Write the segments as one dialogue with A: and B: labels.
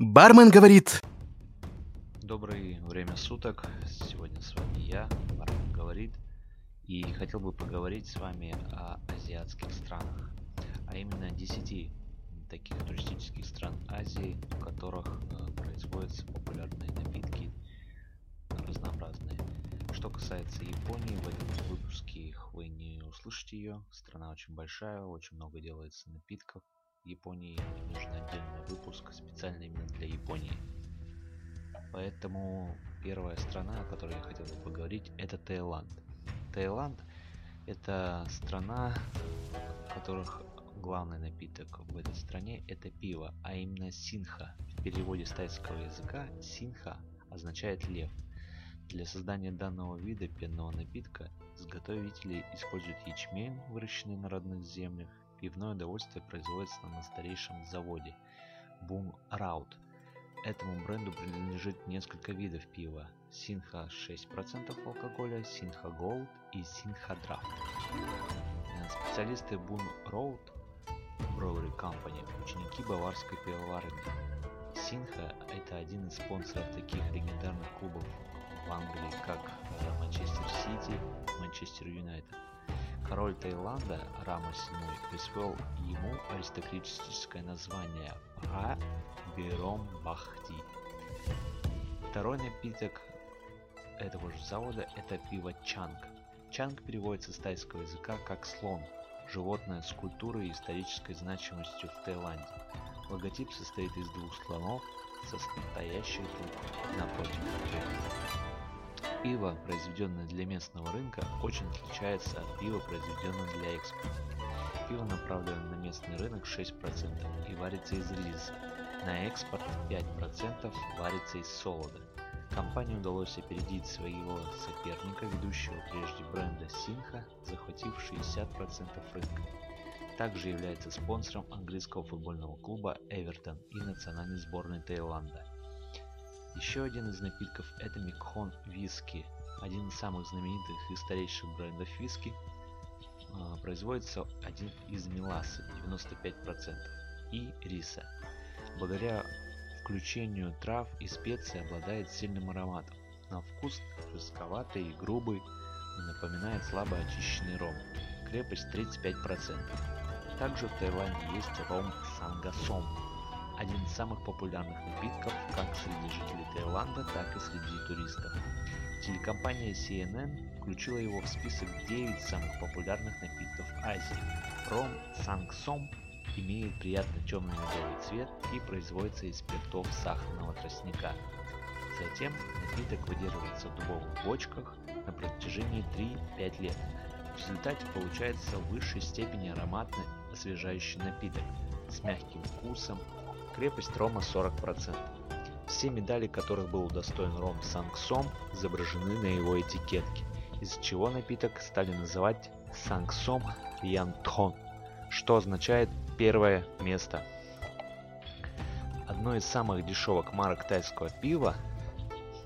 A: Бармен говорит...
B: Доброе время суток. Сегодня с вами я, Бармен говорит. И хотел бы поговорить с вами о азиатских странах. А именно 10 таких туристических стран Азии, в которых э, производятся популярные напитки разнообразные. Что касается Японии, в этом выпуске вы не услышите ее. Страна очень большая, очень много делается напитков. Японии нужен отдельный выпуск специально именно для Японии. Поэтому первая страна, о которой я хотел бы поговорить, это Таиланд. Таиланд это страна, в которых главный напиток в этой стране это пиво, а именно синха. В переводе с тайского языка синха означает лев. Для создания данного вида пенного напитка изготовители используют ячмень, выращенный на родных землях, Пивное удовольствие производится на старейшем заводе Boom Раут. Этому бренду принадлежит несколько видов пива. Синха 6% алкоголя, Синха Gold и Синха Draft. Э, специалисты Boom Road Brewery Company – ученики баварской пивоварни. Синха – это один из спонсоров таких легендарных клубов в Англии, как э, Манчестер Сити, Манчестер Юнайтед. Король Таиланда Рама VII присвоил ему аристократическое название Ра Биром Бахти. Второй напиток этого же завода это пиво Чанг. Чанг переводится с тайского языка как слон, животное с культурой и исторической значимостью в Таиланде. Логотип состоит из двух слонов, состоящих друг напротив друга. Пиво, произведенное для местного рынка, очень отличается от пива, произведенного для экспорта. Пиво направлено на местный рынок 6% и варится из риса. На экспорт 5% варится из солода. Компании удалось опередить своего соперника, ведущего прежде бренда Синха, захватив 60% рынка. Также является спонсором английского футбольного клуба Эвертон и национальной сборной Таиланда – еще один из напитков это Микхон виски, один из самых знаменитых и старейших брендов виски. А, производится один из меласы 95% и риса. Благодаря включению трав и специй обладает сильным ароматом. На вкус жестковатый и грубый и напоминает слабо очищенный ром. Крепость 35%. Также в Таиланде есть ром Сангасом, один из самых популярных напитков как среди жителей Таиланда, так и среди туристов. Телекомпания CNN включила его в список 9 самых популярных напитков Азии. Ром Сангсом имеет приятно темный медовый цвет и производится из спиртов сахарного тростника. Затем напиток выдерживается в дубовых бочках на протяжении 3-5 лет. В результате получается в высшей степени ароматный освежающий напиток с мягким вкусом, Крепость Рома 40%. Все медали, которых был удостоен Ром Сангсом, изображены на его этикетке, из чего напиток стали называть Сангсом Янтхон, что означает «первое место». Одной из самых дешевых марок тайского пива,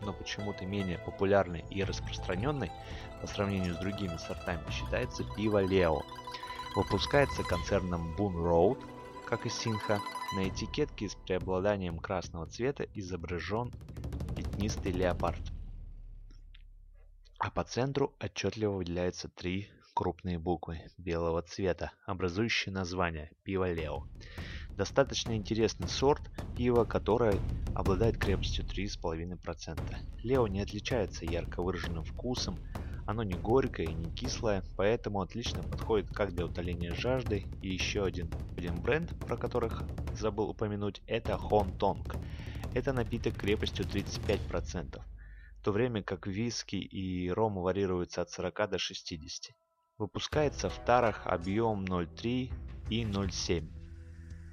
B: но почему-то менее популярной и распространенной по сравнению с другими сортами, считается пиво Лео. Выпускается концерном Boon Road как и синха, на этикетке с преобладанием красного цвета изображен пятнистый леопард. А по центру отчетливо выделяются три крупные буквы белого цвета, образующие название пиво Лео. Достаточно интересный сорт пива, которое обладает крепостью 3,5%. Лео не отличается ярко выраженным вкусом, оно не горькое и не кислое, поэтому отлично подходит как для утоления жажды. И еще один, один бренд, про которых забыл упомянуть, это Хонтонг. Это напиток крепостью 35%, в то время как виски и ром варьируются от 40 до 60. Выпускается в тарах объем 0,3 и 0,7.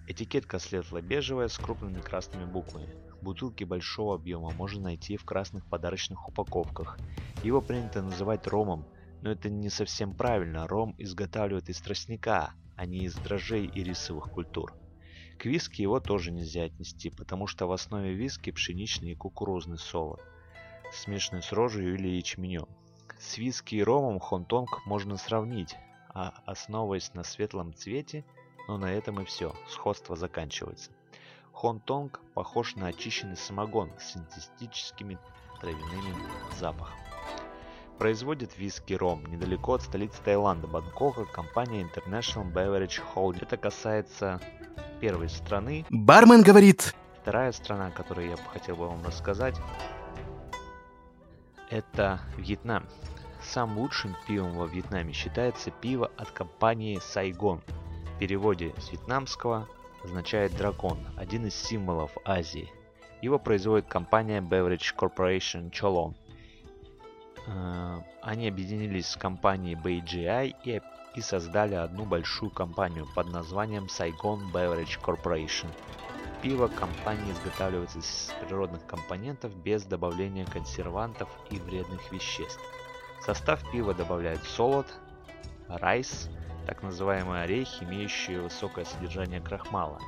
B: Этикетка светло-бежевая с крупными красными буквами. Бутылки большого объема можно найти в красных подарочных упаковках. Его принято называть ромом, но это не совсем правильно. Ром изготавливают из тростника, а не из дрожжей и рисовых культур. К виски его тоже нельзя отнести, потому что в основе виски пшеничный и кукурузный солод, смешанный с рожью или ячменем. С виски и ромом хонтонг можно сравнить, а основываясь на светлом цвете, но на этом и все, сходство заканчивается. Хонтонг похож на очищенный самогон с синтетическими травяными запахом. Производит виски ром недалеко от столицы Таиланда, Бангкока, компания International Beverage Holding. Это касается первой страны.
A: Бармен говорит.
B: Вторая страна, о которой я хотел бы вам рассказать, это Вьетнам. Самым лучшим пивом во Вьетнаме считается пиво от компании Сайгон. В переводе с вьетнамского означает дракон, один из символов Азии. Его производит компания Beverage Corporation Cholon. Э, они объединились с компанией BGI и, создали одну большую компанию под названием Saigon Beverage Corporation. Пиво компании изготавливается из природных компонентов без добавления консервантов и вредных веществ. В состав пива добавляют солод, райс, так называемые орехи, имеющие высокое содержание крахмала,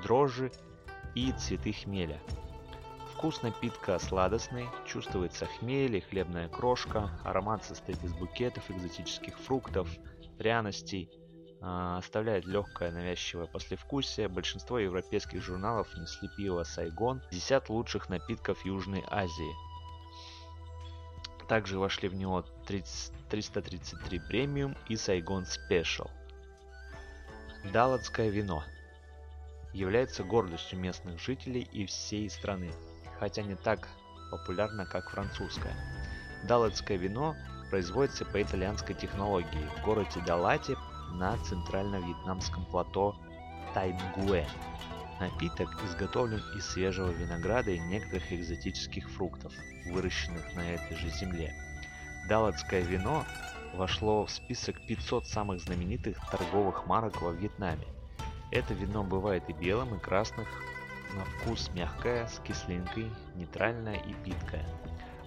B: дрожжи и цветы хмеля. Вкус напитка сладостный, чувствуется хмель и хлебная крошка, аромат состоит из букетов экзотических фруктов, пряностей, э, оставляет легкое навязчивое послевкусие. Большинство европейских журналов несли пиво Сайгон, 10 лучших напитков Южной Азии. Также вошли в него 30, 333 премиум и Сайгон Спешл. Далатское вино является гордостью местных жителей и всей страны, хотя не так популярно, как французское. Далатское вино производится по итальянской технологии в городе Далате на центрально-вьетнамском плато Тайнгуэ. Напиток изготовлен из свежего винограда и некоторых экзотических фруктов, выращенных на этой же земле. Далатское вино вошло в список 500 самых знаменитых торговых марок во Вьетнаме. Это вино бывает и белым, и красных, на вкус мягкое, с кислинкой, нейтральное и питкое.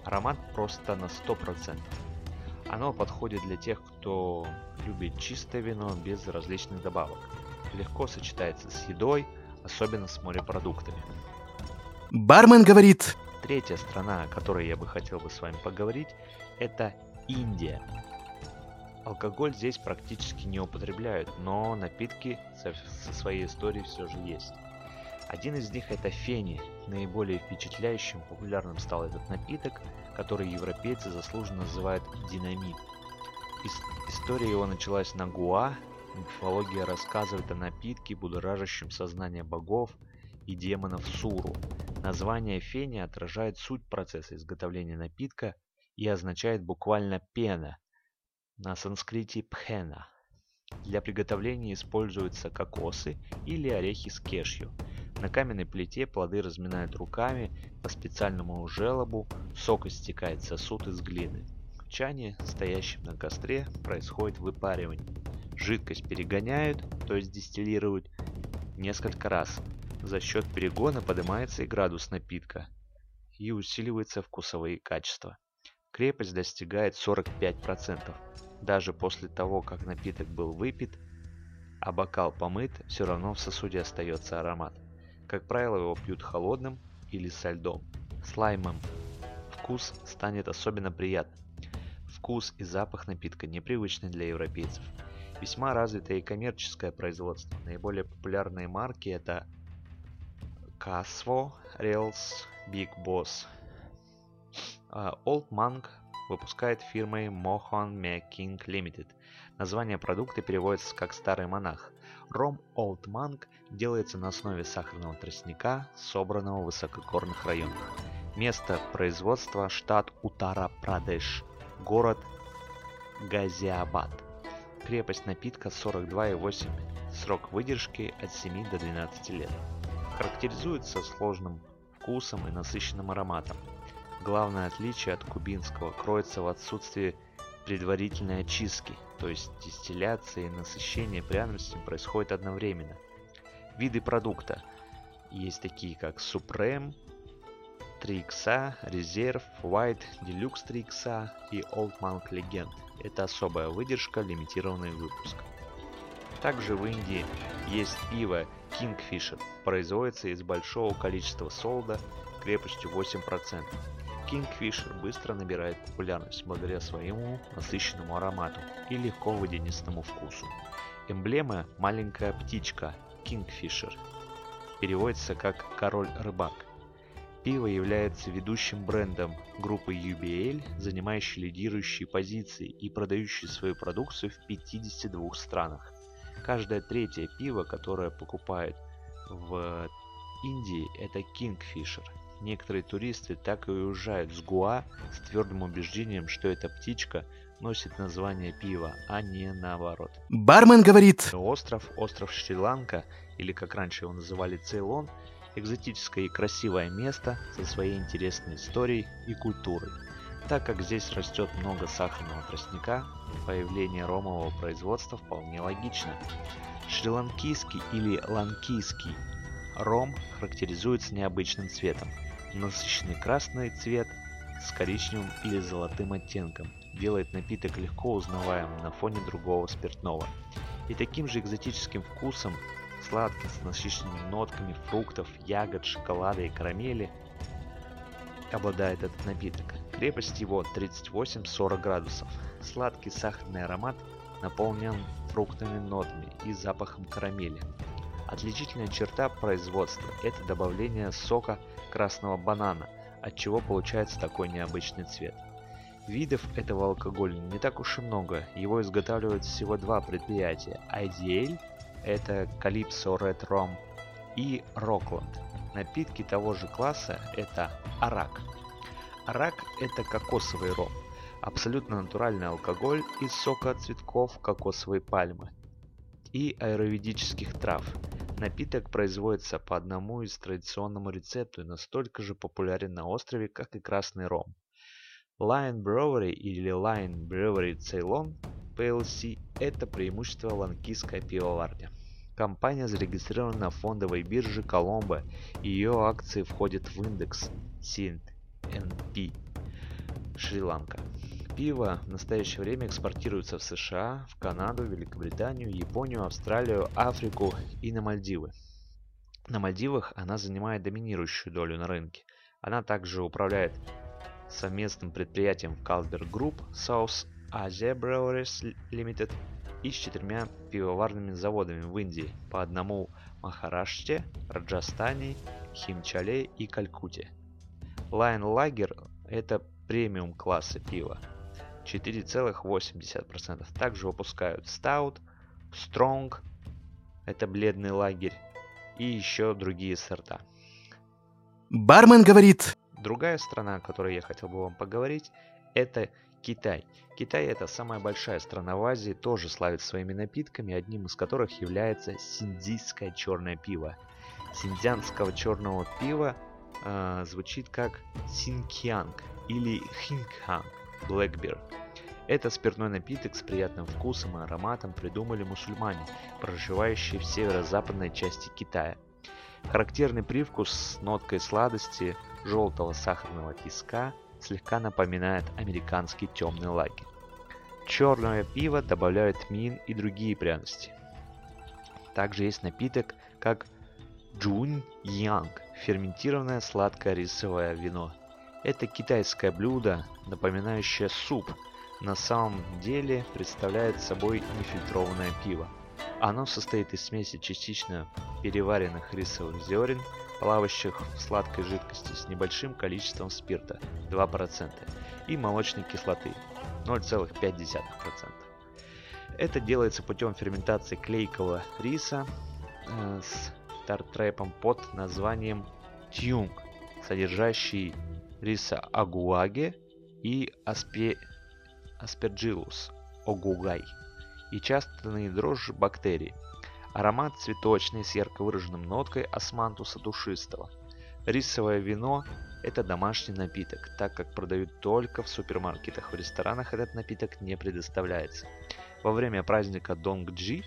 B: Аромат просто на 100%. Оно подходит для тех, кто любит чистое вино без различных добавок. Легко сочетается с едой, особенно с морепродуктами.
A: Бармен говорит.
B: Третья страна, о которой я бы хотел бы с вами поговорить, это Индия. Алкоголь здесь практически не употребляют, но напитки со, со своей историей все же есть. Один из них это фени. Наиболее впечатляющим популярным стал этот напиток, который европейцы заслуженно называют динамит. Ис- история его началась на Гуа. Мифология рассказывает о напитке, будоражащем сознание богов и демонов Суру. Название фени отражает суть процесса изготовления напитка и означает буквально пена, на санскрите пхена. Для приготовления используются кокосы или орехи с кешью – на каменной плите плоды разминают руками по специальному желобу, сок истекает в сосуд из глины. В чане, стоящем на костре, происходит выпаривание. Жидкость перегоняют, то есть дистиллируют, несколько раз. За счет перегона поднимается и градус напитка и усиливаются вкусовые качества. Крепость достигает 45%. Даже после того, как напиток был выпит, а бокал помыт, все равно в сосуде остается аромат. Как правило, его пьют холодным или со льдом. Лаймом вкус станет особенно приятным. Вкус и запах напитка непривычны для европейцев. Весьма развитое и коммерческое производство. Наиболее популярные марки это Casvo, Rails, Big Boss. А Old Monk выпускает фирмой Mohan Making Limited. Название продукта переводится как «старый монах». Ром Old Monk делается на основе сахарного тростника, собранного в высокогорных районах. Место производства – штат Утара-Прадеш, город Газиабад. Крепость напитка 42,8, срок выдержки от 7 до 12 лет. Характеризуется сложным вкусом и насыщенным ароматом. Главное отличие от кубинского кроется в отсутствии предварительной очистки, то есть дистилляция и насыщение пряностями происходит одновременно. Виды продукта есть такие как Supreme, 3 икса, Reserve, White, Deluxe 3 икса и Old Monk Legend. Это особая выдержка, лимитированный выпуск. Также в Индии есть пиво Kingfisher. Производится из большого количества солода крепостью 8%. Kingfisher быстро набирает популярность благодаря своему насыщенному аромату и легко водянистому вкусу. Эмблема – маленькая птичка Kingfisher. переводится как «король-рыбак». Пиво является ведущим брендом группы UBL, занимающей лидирующие позиции и продающей свою продукцию в 52 странах. Каждое третье пиво, которое покупают в Индии, это Kingfisher. Некоторые туристы так и уезжают с Гуа с твердым убеждением, что эта птичка носит название пива, а не наоборот.
A: Бармен говорит.
B: Остров, остров Шри-Ланка, или как раньше его называли Цейлон, экзотическое и красивое место со своей интересной историей и культурой. Так как здесь растет много сахарного тростника, появление ромового производства вполне логично. Шри-ланкийский или ланкийский ром характеризуется необычным цветом. Насыщенный красный цвет с коричневым или золотым оттенком делает напиток легко узнаваемым на фоне другого спиртного. И таким же экзотическим вкусом, сладким с насыщенными нотками фруктов, ягод, шоколада и карамели, обладает этот напиток. Крепость его 38-40 градусов. Сладкий сахарный аромат наполнен фруктовыми нотами и запахом карамели. Отличительная черта производства – это добавление сока красного банана, от чего получается такой необычный цвет. Видов этого алкоголя не так уж и много, его изготавливают всего два предприятия – IDL – это Calypso Red Rum и Rockland. Напитки того же класса – это арак. Арак – это кокосовый ром, абсолютно натуральный алкоголь из сока цветков кокосовой пальмы и аэроведических трав. Напиток производится по одному из традиционному рецепту и настолько же популярен на острове, как и красный ром. Lion Brewery или Lion Brewery Ceylon PLC – это преимущество ланкийской пивоварни. Компания зарегистрирована на фондовой бирже Коломбо, и ее акции входят в индекс CNP Шри-Ланка. Пиво в настоящее время экспортируется в США, в Канаду, Великобританию, Японию, Австралию, Африку и на Мальдивы. На Мальдивах она занимает доминирующую долю на рынке. Она также управляет совместным предприятием Carlsberg Group South Asia Breweries Limited и с четырьмя пивоварными заводами в Индии, по одному в Махараште, Раджастане, Химчале и Калькутте. Line Lager – это премиум класса пива, 4,8%. Также выпускают Stout, Strong – это бледный лагерь, и еще другие сорта.
A: Бармен говорит.
B: Другая страна, о которой я хотел бы вам поговорить, это Китай. Китай это самая большая страна в Азии, тоже славит своими напитками, одним из которых является синдийское черное пиво. Синдианского черного пива э, звучит как синкьянг или хинкханг, blackbeer. Это спиртной напиток с приятным вкусом и ароматом придумали мусульмане, проживающие в северо-западной части Китая. Характерный привкус с ноткой сладости желтого сахарного песка слегка напоминает американский темный лагерь. Черное пиво добавляют мин и другие пряности. Также есть напиток, как Джун Янг, ферментированное сладкое рисовое вино. Это китайское блюдо, напоминающее суп, на самом деле представляет собой нефильтрованное пиво. Оно состоит из смеси частично переваренных рисовых зерен, плавающих в сладкой жидкости с небольшим количеством спирта 2% и молочной кислоты 0,5%. Это делается путем ферментации клейкого риса э, с тартрепом под названием тюнг, содержащий риса агуаге и аспе... аспергиллус огугай и частные дрожжи бактерий. Аромат цветочный с ярко выраженным ноткой османтуса душистого. Рисовое вино – это домашний напиток, так как продают только в супермаркетах. В ресторанах этот напиток не предоставляется. Во время праздника Донгджи,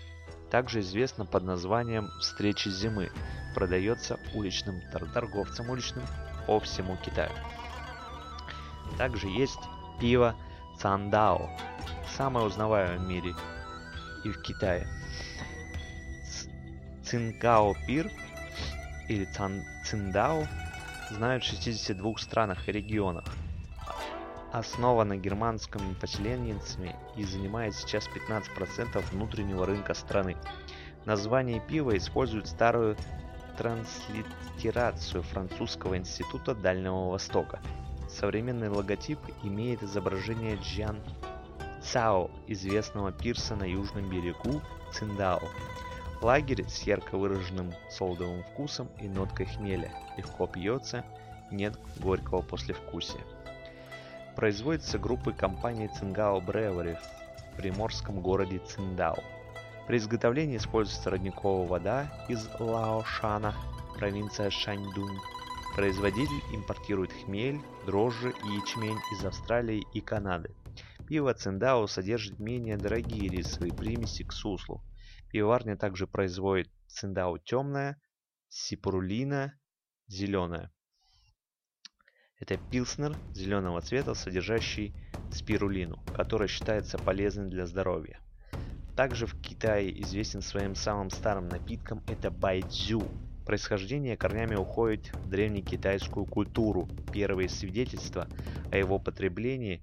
B: также известно под названием «Встречи зимы», продается уличным торговцам уличным по всему Китаю. Также есть пиво Цандао, самое узнаваемое в мире и в Китае. Цингао Пир или Циндао знают в 62 странах и регионах. Основана германскими поселенцами и занимает сейчас 15% внутреннего рынка страны. Название пива использует старую транслитерацию французского института Дальнего Востока. Современный логотип имеет изображение Джан Цао, известного пирса на южном берегу Циндао. Лагерь с ярко выраженным солодовым вкусом и ноткой хмеля. Легко пьется, нет горького послевкусия. Производится группой компании Цингао Бревери в приморском городе Циндао. При изготовлении используется родниковая вода из Лаошана, провинция Шаньдунь. Производитель импортирует хмель, дрожжи и ячмень из Австралии и Канады. Пиво Циндао содержит менее дорогие рисовые примеси к суслу. Пивоварня также производит Циндао темное, Сипрулина зеленое. Это пилснер зеленого цвета, содержащий спирулину, которая считается полезной для здоровья. Также в Китае известен своим самым старым напитком это байдзю. Происхождение корнями уходит в древнекитайскую культуру. Первые свидетельства о его потреблении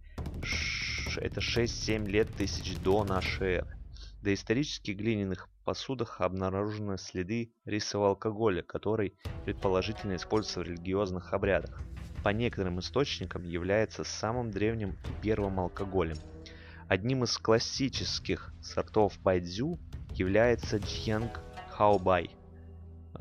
B: это 6-7 лет тысяч до нашей эры. В доисторических глиняных посудах обнаружены следы рисового алкоголя, который предположительно используется в религиозных обрядах. По некоторым источникам является самым древним и первым алкоголем. Одним из классических сортов байдзю является Джьянг Хаобай.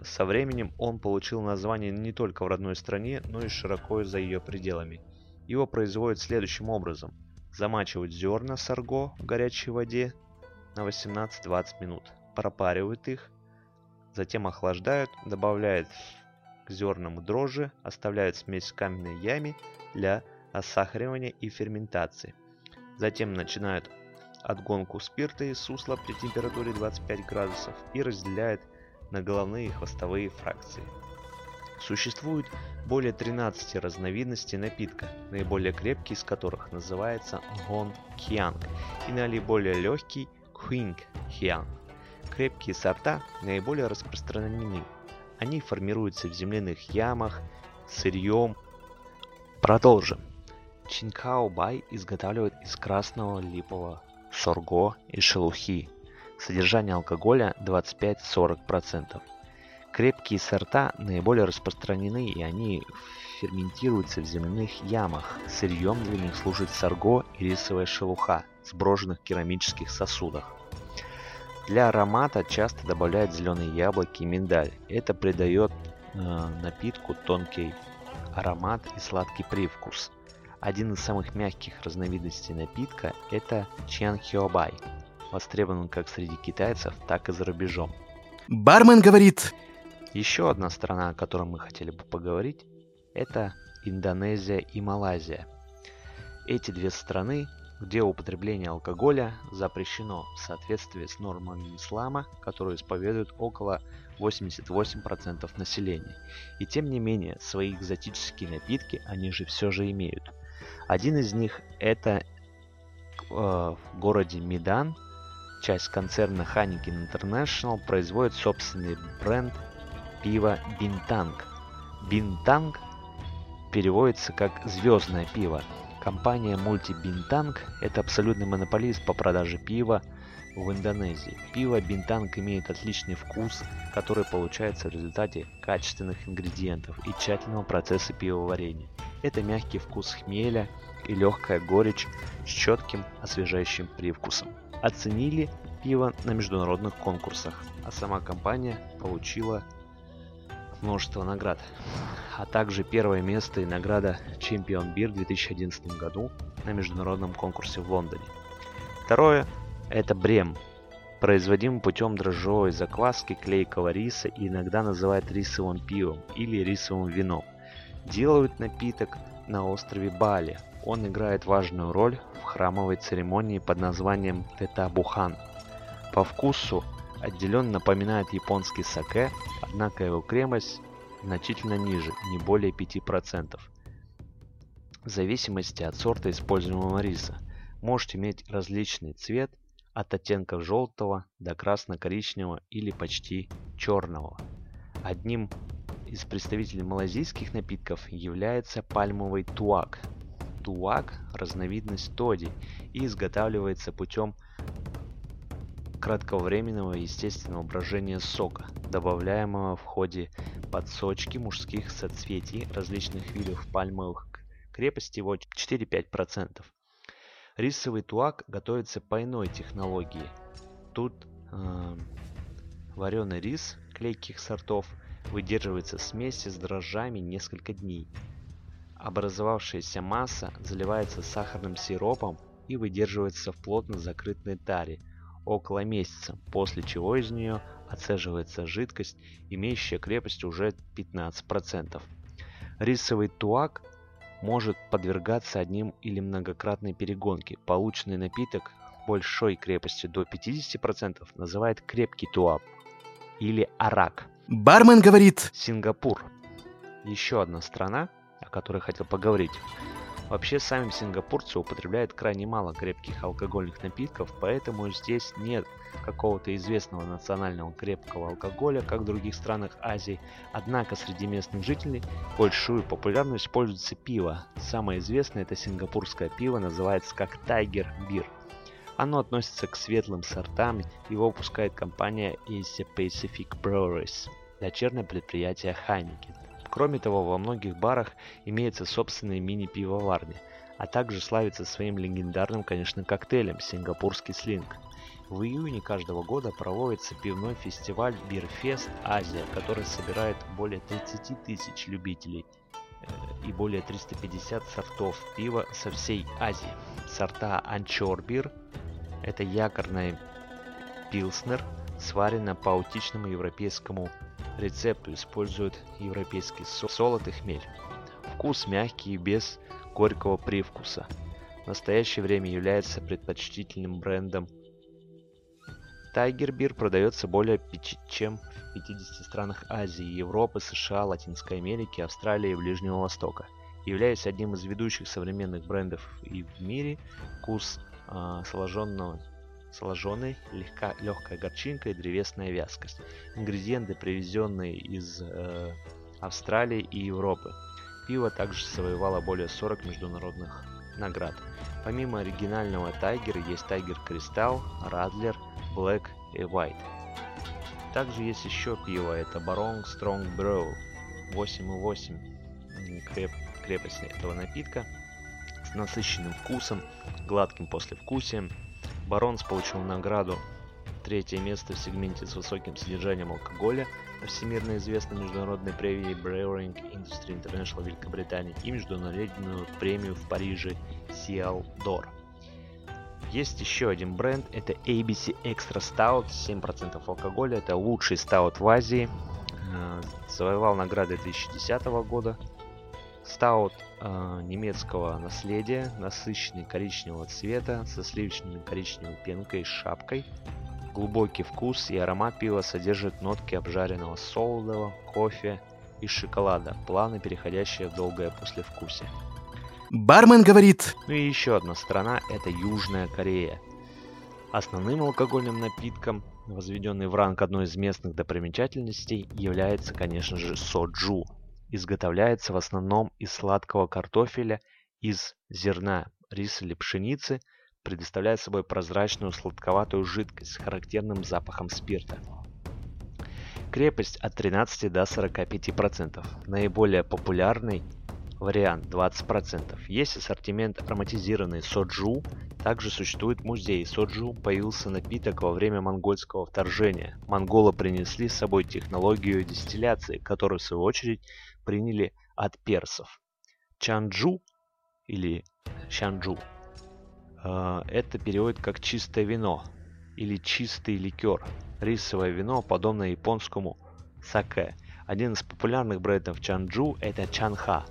B: Со временем он получил название не только в родной стране, но и широко за ее пределами. Его производят следующим образом. Замачивают зерна сорго в горячей воде на 18-20 минут, пропаривают их, затем охлаждают, добавляют к зернам дрожжи, оставляют смесь в каменной яме для осахаривания и ферментации – Затем начинают отгонку спирта из сусла при температуре 25 градусов и разделяют на головные и хвостовые фракции. Существует более 13 разновидностей напитка, наиболее крепкий из которых называется Гон Кьянг и наиболее легкий Кхинг Хьянг. Крепкие сорта наиболее распространены. Они формируются в земляных ямах, сырьем. Продолжим. Чинкао-бай изготавливают из красного липового сорго и шелухи. Содержание алкоголя 25-40%. Крепкие сорта наиболее распространены и они ферментируются в земляных ямах. Сырьем для них служит сорго и рисовая шелуха, сброшенных в керамических сосудах. Для аромата часто добавляют зеленые яблоки и миндаль. Это придает э, напитку тонкий аромат и сладкий привкус. Один из самых мягких разновидностей напитка – это Чьян Хиобай, востребован как среди китайцев, так и за рубежом.
A: Бармен говорит...
B: Еще одна страна, о которой мы хотели бы поговорить, это Индонезия и Малайзия. Эти две страны, где употребление алкоголя запрещено в соответствии с нормами ислама, которую исповедуют около 88% населения. И тем не менее, свои экзотические напитки они же все же имеют. Один из них это э, в городе Мидан, часть концерна Heineken International, производит собственный бренд пива Бинтанг. Бинтанг переводится как «звездное пиво». Компания Multi Bintang – это абсолютный монополист по продаже пива в Индонезии. Пиво Бинтанг имеет отличный вкус, который получается в результате качественных ингредиентов и тщательного процесса пивоварения. Это мягкий вкус хмеля и легкая горечь с четким освежающим привкусом. Оценили пиво на международных конкурсах, а сама компания получила множество наград, а также первое место и награда Чемпион Бир в 2011 году на международном конкурсе в Лондоне. Второе – это Брем, производимый путем дрожжевой закваски клейкого риса и иногда называют рисовым пивом или рисовым вином – делают напиток на острове Бали. Он играет важную роль в храмовой церемонии под названием Тетабухан. По вкусу отделенно напоминает японский саке, однако его кремость значительно ниже, не более 5%. В зависимости от сорта используемого риса может иметь различный цвет от оттенков желтого до красно-коричневого или почти черного. Одним из представителей малазийских напитков является пальмовый туак. Туак – разновидность тоди и изготавливается путем кратковременного естественного брожения сока, добавляемого в ходе подсочки мужских соцветий различных видов пальмовых крепость его 4-5%. Рисовый туак готовится по иной технологии. Тут э, вареный рис клейких сортов выдерживается в смеси с дрожжами несколько дней. Образовавшаяся масса заливается сахарным сиропом и выдерживается в плотно закрытой таре около месяца, после чего из нее отцеживается жидкость, имеющая крепость уже 15%. Рисовый туак может подвергаться одним или многократной перегонке. Полученный напиток большой крепостью до 50% называют крепкий туап или арак.
A: Бармен говорит.
B: Сингапур. Еще одна страна, о которой хотел поговорить. Вообще, сами сингапурцы употребляют крайне мало крепких алкогольных напитков, поэтому здесь нет какого-то известного национального крепкого алкоголя, как в других странах Азии. Однако среди местных жителей большую популярность пользуется пиво. Самое известное это сингапурское пиво, называется как Tiger Beer. Оно относится к светлым сортам, его выпускает компания Asia Pacific Breweries, дочернее предприятие Heineken. Кроме того, во многих барах имеются собственные мини-пивоварни, а также славится своим легендарным, конечно, коктейлем «Сингапурский слинг». В июне каждого года проводится пивной фестиваль Бирфест Азия, который собирает более 30 тысяч любителей э, и более 350 сортов пива со всей Азии. Сорта Анчор Бир – это якорный пилснер, сварено по аутичному европейскому рецепту используют европейский солод и хмель. Вкус мягкий и без горького привкуса. В настоящее время является предпочтительным брендом. Tiger Beer продается более чем в 50 странах Азии, Европы, США, Латинской Америки, Австралии и Ближнего Востока. Являясь одним из ведущих современных брендов и в мире, вкус э, сложенного сложенный, легка, легкая горчинка и древесная вязкость. Ингредиенты, привезенные из э, Австралии и Европы. Пиво также завоевало более 40 международных наград. Помимо оригинального Тайгера есть Тайгер Кристалл, Радлер, Black и White. Также есть еще пиво, это Барон Strong Brew 8,8 креп, крепость этого напитка с насыщенным вкусом, гладким послевкусием, Баронс получил награду. Третье место в сегменте с высоким содержанием алкоголя на всемирно известной международной премии Brewing Industry International Великобритании и международную премию в Париже Cial d'Or. Есть еще один бренд, это ABC Extra Stout, 7% алкоголя, это лучший стаут в Азии, э, завоевал награды 2010 года, Стаут э, немецкого наследия, насыщенный коричневого цвета, со сливочной коричневой пенкой и шапкой. Глубокий вкус и аромат пива содержит нотки обжаренного солодового, кофе и шоколада, плавно переходящие в долгое послевкусие.
A: Бармен говорит...
B: Ну и еще одна страна – это Южная Корея. Основным алкогольным напитком, возведенный в ранг одной из местных достопримечательностей, является, конечно же, соджу – изготовляется в основном из сладкого картофеля из зерна риса или пшеницы, предоставляя собой прозрачную сладковатую жидкость с характерным запахом спирта. Крепость от 13 до 45%. Наиболее популярный вариант 20%. Есть ассортимент ароматизированный соджу. Также существует музей. Соджу появился напиток во время монгольского вторжения. Монголы принесли с собой технологию дистилляции, которую в свою очередь приняли от персов. Чанджу или Шанджу э, это переводит как чистое вино или чистый ликер. Рисовое вино, подобное японскому саке. Один из популярных брендов Чанджу это Чанха.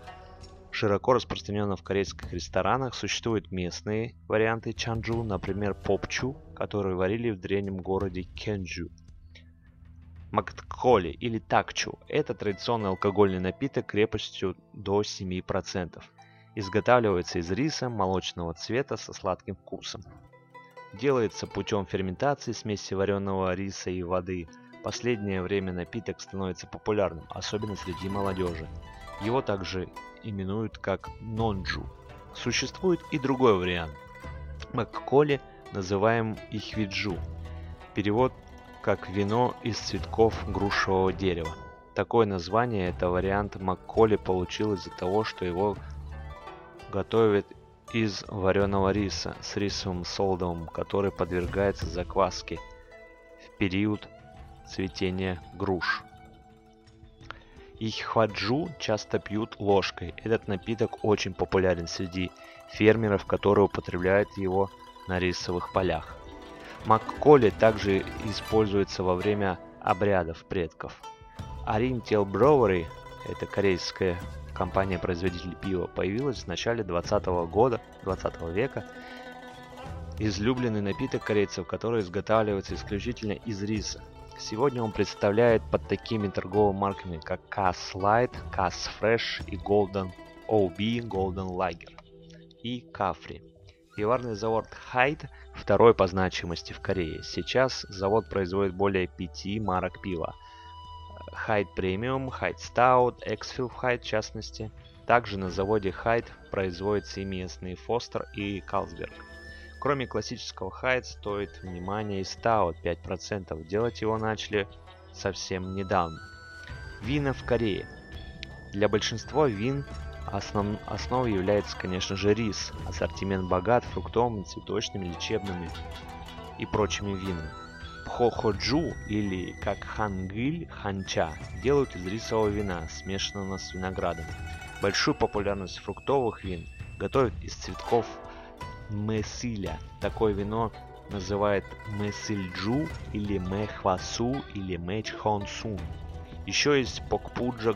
B: Широко распространено в корейских ресторанах. Существуют местные варианты чанджу, например, попчу, которые варили в древнем городе Кенджу. Мактколи или такчу – это традиционный алкогольный напиток крепостью до 7%. Изготавливается из риса молочного цвета со сладким вкусом. Делается путем ферментации смеси вареного риса и воды. Последнее время напиток становится популярным, особенно среди молодежи. Его также именуют как нонджу. Существует и другой вариант. Макколи называем ихвиджу. Перевод как вино из цветков грушевого дерева. Такое название это вариант Макколи получил из-за того, что его готовят из вареного риса с рисовым солдом, который подвергается закваске в период цветения груш. Ихваджу часто пьют ложкой. Этот напиток очень популярен среди фермеров, которые употребляют его на рисовых полях. Макколи также используется во время обрядов предков. Oriental Brewery, это корейская компания-производитель пива, появилась в начале 20 года, 20 века. Излюбленный напиток корейцев, который изготавливается исключительно из риса. Сегодня он представляет под такими торговыми марками, как Cass Light, Cass Fresh и Golden OB, Golden Lager и Cafri. Пивоварный завод Hite второй по значимости в Корее. Сейчас завод производит более пяти марок пива. Hite Premium, Hite Stout, Exfeel Hite в частности. Также на заводе Hite производятся и местные Foster и Carlsberg. Кроме классического Hite стоит внимания и Stout 5%. Делать его начали совсем недавно. Вина в Корее. Для большинства вин Основ... Основой является, конечно же, рис. Ассортимент богат фруктовыми, цветочными, лечебными и прочими винами. Пхоходжу или как хангыль, ханча делают из рисового вина, смешанного с виноградом. Большую популярность фруктовых вин готовят из цветков месиля. Такое вино называют месильджу или мехвасу или мечхонсун. Еще есть покпуджа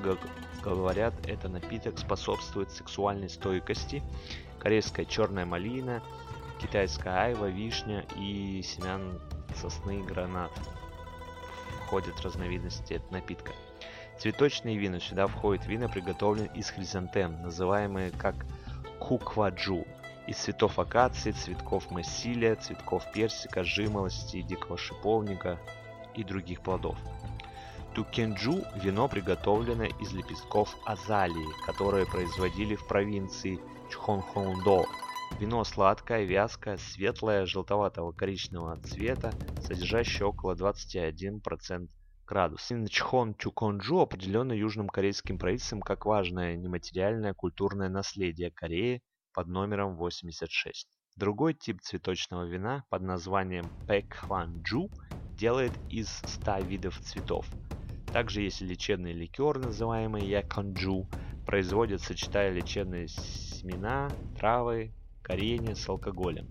B: говорят, это напиток способствует сексуальной стойкости. Корейская черная малина, китайская айва, вишня и семян сосны гранат входят разновидности этого напитка. Цветочные вина. Сюда входят вина, приготовленные из хризантем, называемые как кукваджу, из цветов акации, цветков массилия, цветков персика, жимолости, дикого шиповника и других плодов. Тукенджу – вино, приготовленное из лепестков азалии, которые производили в провинции Чхонхондо. Вино сладкое, вязкое, светлое, желтоватого коричневого цвета, содержащее около 21% градус. Чхон Чуконджу определено южным корейским правительством как важное нематериальное культурное наследие Кореи под номером 86. Другой тип цветочного вина под названием Пэкхванджу делает из 100 видов цветов. Также есть лечебный ликер, называемый яконджу. Производят, сочетая лечебные семена, травы, коренья с алкоголем.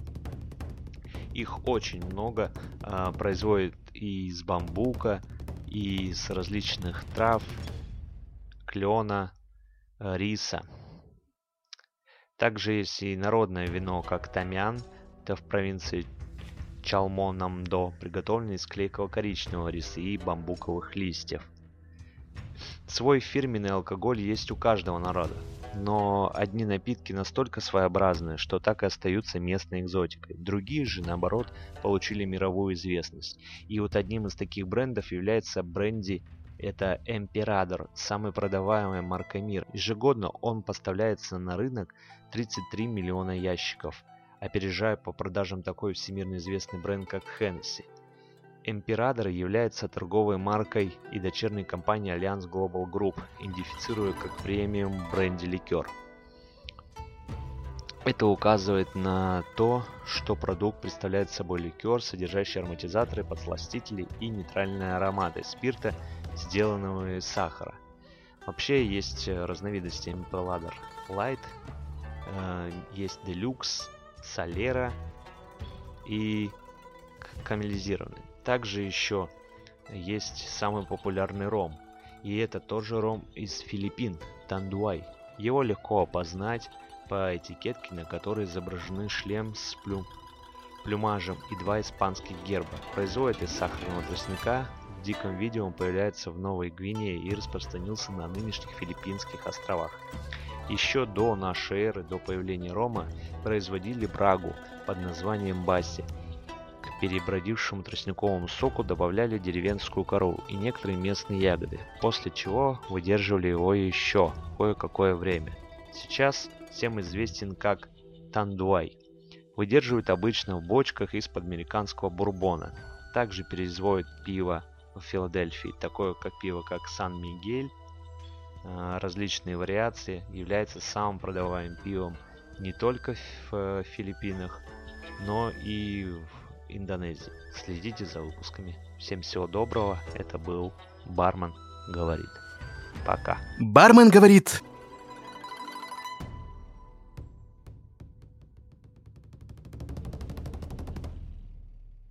B: Их очень много. Э, производят и из бамбука, и из различных трав, клена, э, риса. Также есть и народное вино, как тамян. Это в провинции чалмонамдо, приготовленный из клейкого коричневого риса и бамбуковых листьев. Свой фирменный алкоголь есть у каждого народа, но одни напитки настолько своеобразные, что так и остаются местной экзотикой. Другие же, наоборот, получили мировую известность. И вот одним из таких брендов является бренди это Emperador, самая продаваемая марка мира. Ежегодно он поставляется на рынок 33 миллиона ящиков, опережая по продажам такой всемирно известный бренд, как Hennessy. Император является торговой маркой и дочерней компанией Allianz Global Group, идентифицируя как премиум бренди ликер. Это указывает на то, что продукт представляет собой ликер, содержащий ароматизаторы, подсластители и нейтральные ароматы спирта, сделанного из сахара. Вообще есть разновидности Impelador Light, э, есть Deluxe, Solera и камелизированный. Также еще есть самый популярный ром. И это тоже ром из Филиппин, Тандуай. Его легко опознать по этикетке, на которой изображены шлем с плюм, плюмажем и два испанских герба. Производит из сахарного тростника. В диком виде он появляется в Новой Гвинее и распространился на нынешних филиппинских островах. Еще до нашей эры, до появления рома, производили брагу под названием баси – перебродившему тростниковому соку добавляли деревенскую кору и некоторые местные ягоды, после чего выдерживали его еще кое-какое время. Сейчас всем известен как тандуай. Выдерживают обычно в бочках из-под американского бурбона. Также производят пиво в Филадельфии, такое как пиво, как Сан-Мигель, а, различные вариации, является самым продаваемым пивом не только в э, Филиппинах, но и в Индонезии. Следите за выпусками. Всем всего доброго. Это был Бармен говорит. Пока.
A: Бармен говорит.